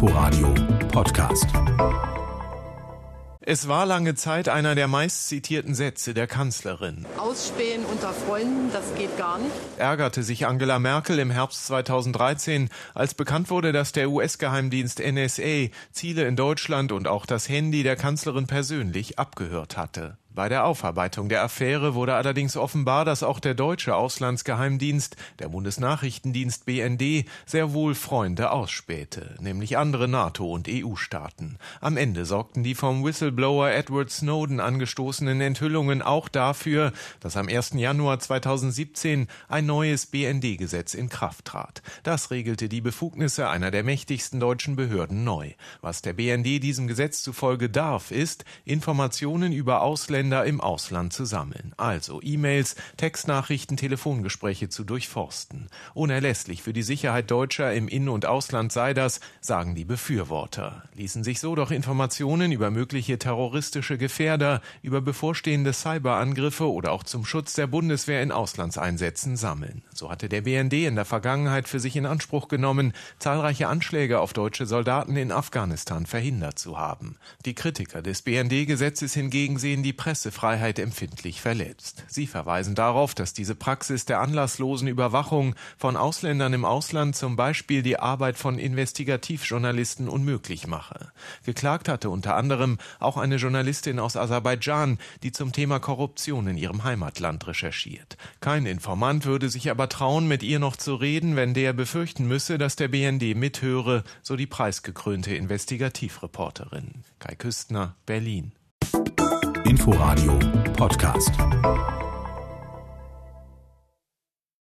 Inforadio Podcast. Es war lange Zeit einer der meistzitierten Sätze der Kanzlerin. Ausspähen unter Freunden, das geht gar nicht. Ärgerte sich Angela Merkel im Herbst 2013, als bekannt wurde, dass der US-Geheimdienst NSA Ziele in Deutschland und auch das Handy der Kanzlerin persönlich abgehört hatte. Bei der Aufarbeitung der Affäre wurde allerdings offenbar, dass auch der deutsche Auslandsgeheimdienst, der Bundesnachrichtendienst BND, sehr wohl Freunde ausspähte, nämlich andere NATO- und EU-Staaten. Am Ende sorgten die vom Whistleblower Edward Snowden angestoßenen Enthüllungen auch dafür, dass am 1. Januar 2017 ein neues BND-Gesetz in Kraft trat. Das regelte die Befugnisse einer der mächtigsten deutschen Behörden neu. Was der BND diesem Gesetz zufolge darf, ist, Informationen über Ausländer Länder im Ausland zu sammeln, also E-Mails, Textnachrichten, Telefongespräche zu durchforsten. Unerlässlich für die Sicherheit Deutscher im In- und Ausland sei das, sagen die Befürworter. Ließen sich so doch Informationen über mögliche terroristische Gefährder, über bevorstehende Cyberangriffe oder auch zum Schutz der Bundeswehr in Auslandseinsätzen sammeln. So hatte der BND in der Vergangenheit für sich in Anspruch genommen, zahlreiche Anschläge auf deutsche Soldaten in Afghanistan verhindert zu haben. Die Kritiker des BND-Gesetzes hingegen sehen die Presse Pressefreiheit empfindlich verletzt. Sie verweisen darauf, dass diese Praxis der anlasslosen Überwachung von Ausländern im Ausland zum Beispiel die Arbeit von Investigativjournalisten unmöglich mache. Geklagt hatte unter anderem auch eine Journalistin aus Aserbaidschan, die zum Thema Korruption in ihrem Heimatland recherchiert. Kein Informant würde sich aber trauen, mit ihr noch zu reden, wenn der befürchten müsse, dass der BND mithöre, so die preisgekrönte Investigativreporterin. Kai Küstner, Berlin. Inforadio Podcast.